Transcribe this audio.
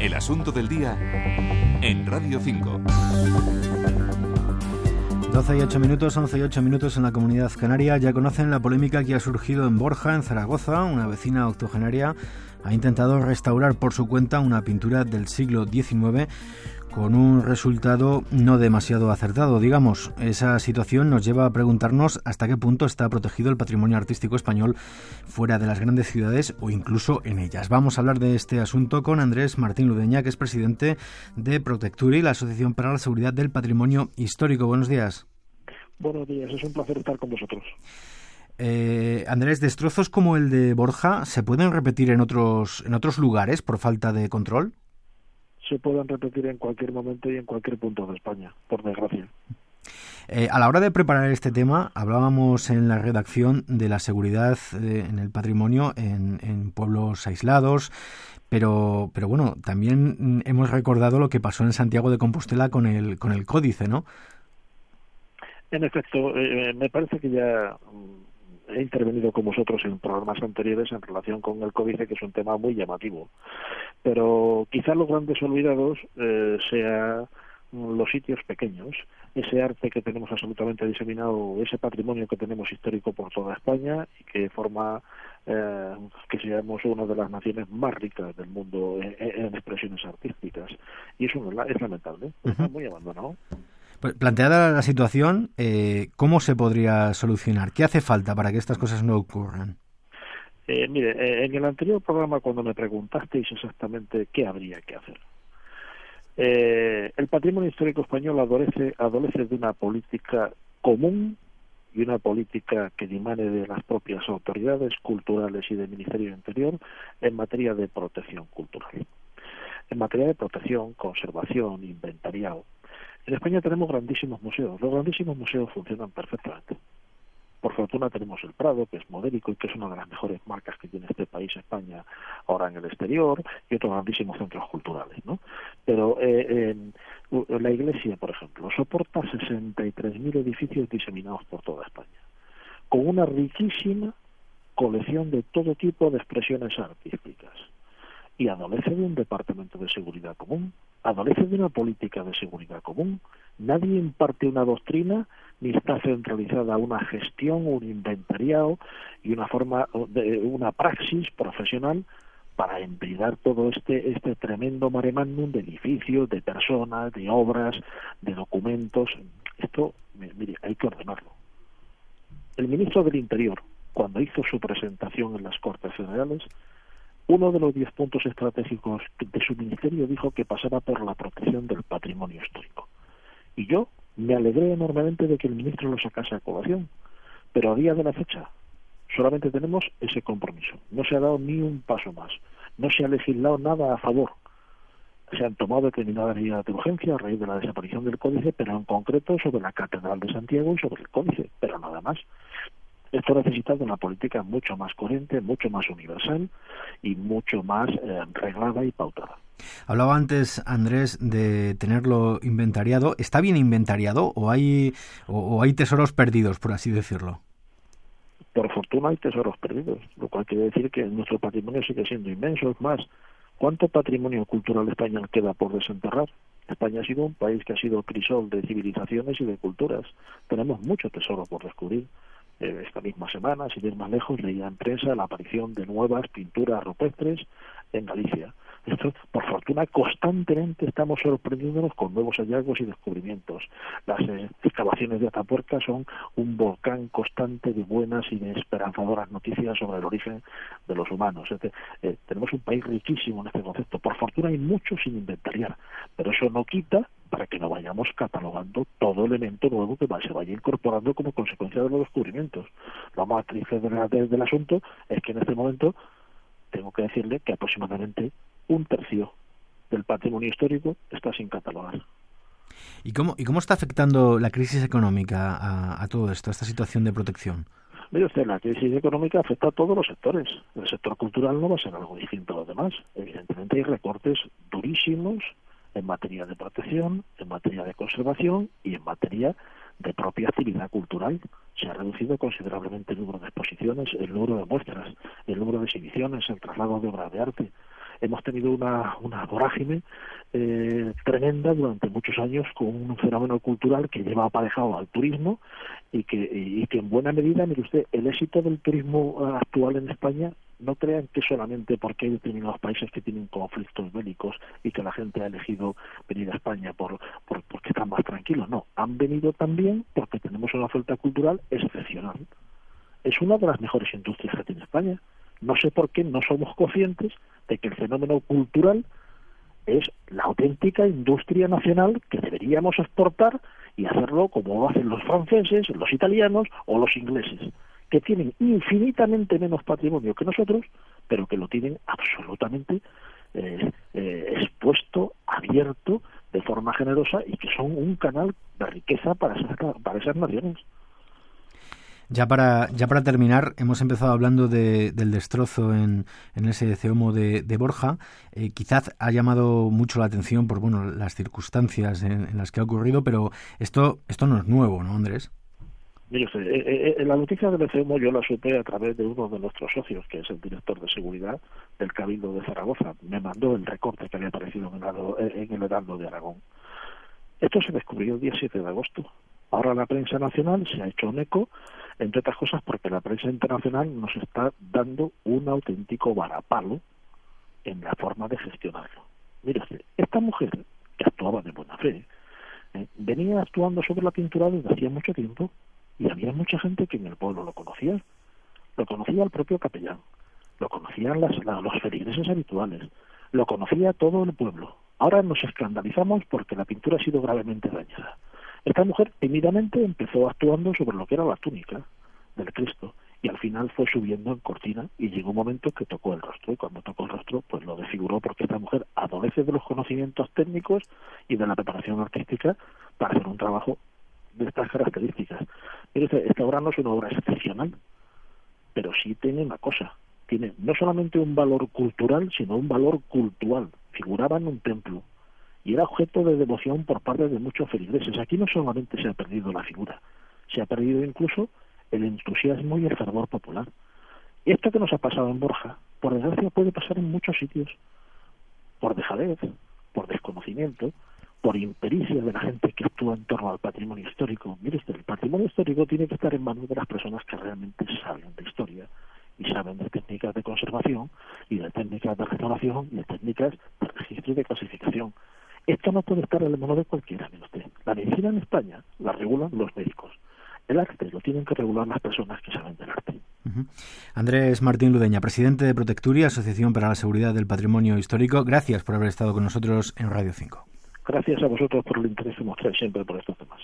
El asunto del día en Radio 5. 12 y 8 minutos, 11 y 8 minutos en la comunidad canaria. Ya conocen la polémica que ha surgido en Borja, en Zaragoza. Una vecina octogenaria ha intentado restaurar por su cuenta una pintura del siglo XIX con un resultado no demasiado acertado. Digamos, esa situación nos lleva a preguntarnos hasta qué punto está protegido el patrimonio artístico español fuera de las grandes ciudades o incluso en ellas. Vamos a hablar de este asunto con Andrés Martín Ludeña, que es presidente de Protecturi, la Asociación para la Seguridad del Patrimonio Histórico. Buenos días. Buenos días, es un placer estar con vosotros. Eh, Andrés, destrozos como el de Borja se pueden repetir en otros en otros lugares por falta de control se puedan repetir en cualquier momento y en cualquier punto de España, por desgracia. Eh, a la hora de preparar este tema, hablábamos en la redacción de la seguridad eh, en el patrimonio en, pueblos aislados, pero, pero bueno, también hemos recordado lo que pasó en Santiago de Compostela con el, con el códice, ¿no? En efecto, eh, me parece que ya he intervenido con vosotros en programas anteriores en relación con el códice, que es un tema muy llamativo. Pero quizá los grandes olvidados eh, sean los sitios pequeños, ese arte que tenemos absolutamente diseminado, ese patrimonio que tenemos histórico por toda España y que forma eh, que seamos una de las naciones más ricas del mundo en, expresiones artísticas. Y eso es lamentable, está muy abandonado. Pues, planteada la situación, eh, ¿cómo se podría solucionar? ¿Qué hace falta para que estas cosas no ocurran? Eh, mire, eh, en el anterior programa cuando me preguntasteis exactamente qué habría que hacer, el patrimonio histórico español adolece, adolece de una política común y una política que dimane de las propias autoridades culturales y del Ministerio Interior en materia de protección cultural. En materia de protección, conservación, inventariado, en España tenemos grandísimos museos. Los grandísimos museos funcionan perfectamente. Por fortuna tenemos el Prado, que es modélico y que es una de las mejores marcas que tiene este país, España, ahora en el exterior, y otros grandísimos centros culturales. ¿no? Pero eh, la Iglesia, por ejemplo, soporta 63.000 edificios diseminados por toda España, con una riquísima colección de todo tipo de expresiones artísticas y adolece de un departamento de seguridad común, adolece de una política de seguridad común. Nadie imparte una doctrina ni está centralizada una gestión, un inventariado y una forma una praxis profesional para embridar todo este este tremendo mare magnum de edificios, de personas, de obras, de documentos. Esto, mire, hay que ordenarlo. El ministro del Interior, cuando hizo su presentación en las Cortes Generales, uno de los diez puntos estratégicos de su ministerio dijo que pasaba por la protección del patrimonio histórico. Y yo me alegré enormemente de que el ministro lo sacase a colación, pero a día de la fecha solamente tenemos ese compromiso. No se ha dado ni un paso más, no se ha legislado nada a favor. Se han tomado determinadas medidas de urgencia a raíz de la desaparición del códice, pero en concreto sobre la Catedral de Santiago y sobre el códice, pero nada más. Esto necesita de una política mucho más coherente, mucho más universal y mucho más eh, reglada y pautada. Hablaba antes, Andrés, de tenerlo inventariado. ¿Está bien inventariado o hay, o, hay tesoros perdidos, por así decirlo? Por fortuna hay tesoros perdidos, lo cual quiere decir que nuestro patrimonio sigue siendo inmenso. Es más, ¿cuánto patrimonio cultural español queda por desenterrar? España ha sido un país que ha sido crisol de civilizaciones y de culturas. Tenemos mucho tesoro por descubrir. Eh, esta misma semana, sin ir más lejos, leía en prensa la aparición de nuevas pinturas rupestres en Galicia. Esto, por fortuna, constantemente estamos sorprendiéndonos con nuevos hallazgos y descubrimientos. Las eh, excavaciones de Atapuerca son un volcán constante de buenas y de esperanzadoras noticias sobre el origen de los humanos. Eh, tenemos un país riquísimo en este concepto. Por fortuna hay mucho sin inventariar, pero eso no quita para que no vayamos catalogando todo elemento nuevo que se vaya incorporando como consecuencia de los descubrimientos. Lo más triste del asunto es que en este momento tengo que decirle que aproximadamente un tercio del patrimonio histórico está sin catalogar. ¿Y cómo, y cómo está afectando la crisis económica a, todo esto, a esta situación de protección? Mire usted, la crisis económica afecta a todos los sectores. El sector cultural no va a ser algo distinto a los demás. Evidentemente hay recortes durísimos en materia de protección, en materia de conservación y en materia de propia actividad cultural. Se ha reducido considerablemente el número de exposiciones, el número de muestras, el número de exhibiciones, el traslado de obras de arte. hemos tenido una, una vorágine eh, tremenda durante muchos años con un fenómeno cultural que lleva aparejado al turismo y que, y que en buena medida, mire usted, el éxito del turismo actual en España no crean que solamente porque hay determinados países que tienen conflictos bélicos y que la gente ha elegido venir a España por, por porque están más tranquilos, no, han venido también porque tenemos una oferta cultural excepcional. Es una de las mejores industrias que tiene España. No sé por qué no somos conscientes de que el fenómeno cultural es la auténtica industria nacional que deberíamos exportar y hacerlo como lo hacen los franceses, los italianos o los ingleses que tienen infinitamente menos patrimonio que nosotros, pero que lo tienen absolutamente eh, eh, expuesto, abierto, de forma generosa y que son un canal de riqueza para esas, para esas naciones. Ya para, ya para terminar, hemos empezado hablando de, del destrozo en, en ese ceomo de, de Borja. Eh, quizás ha llamado mucho la atención por bueno, las circunstancias en, en, las que ha ocurrido, pero esto, esto no es nuevo, ¿no, Andrés? Mire usted, eh, eh, la noticia del ECEMO yo la supe a través de uno de nuestros socios, que es el director de seguridad del Cabildo de Zaragoza. Me mandó el recorte que había aparecido en el, Heraldo de Aragón. Esto se descubrió el día 7 de agosto. Ahora la prensa nacional se ha hecho un eco, entre otras cosas porque la prensa internacional nos está dando un auténtico varapalo en la forma de gestionarlo. Mire usted, esta mujer, que actuaba de buena fe, eh, venía actuando sobre la pintura desde hacía mucho tiempo y había mucha gente que en el pueblo lo conocía. Lo conocía el propio capellán, lo conocían las, los feligreses habituales, lo conocía todo el pueblo. Ahora nos escandalizamos porque la pintura ha sido gravemente dañada. Esta mujer tímidamente empezó actuando sobre lo que era la túnica del Cristo y al final fue subiendo en cortina y llegó un momento que tocó el rostro y cuando tocó el rostro pues lo desfiguró porque esta mujer adolece de los conocimientos técnicos y de la preparación artística para hacer un trabajo de estas características. esta obra no es una obra excepcional, pero sí tiene una cosa, tiene no solamente un valor cultural, sino un valor cultural. Figuraba en un templo y era objeto de devoción por parte de muchos feligreses. Aquí no solamente se ha perdido la figura, se ha perdido incluso el entusiasmo y el fervor popular. Esto que nos ha pasado en Borja, por desgracia puede pasar en muchos sitios, por dejadez, por desconocimiento, por impericia de la gente que actúa en torno al patrimonio histórico. Mire usted, el patrimonio histórico tiene que estar en manos de las personas que realmente saben de historia y saben de técnicas de conservación y de técnicas de restauración y de técnicas de registro y de clasificación. Esto no puede estar en el mano de cualquiera, mire usted. La medicina en España la regulan los médicos. El arte lo tienen que regular las personas que saben del arte. Andrés Martín Ludeña, presidente de Protecturia, Asociación para la Seguridad del Patrimonio Histórico. Gracias por haber estado con nosotros en Radio 5. Gracias a vosotros por el interés que mostráis siempre por estos temas.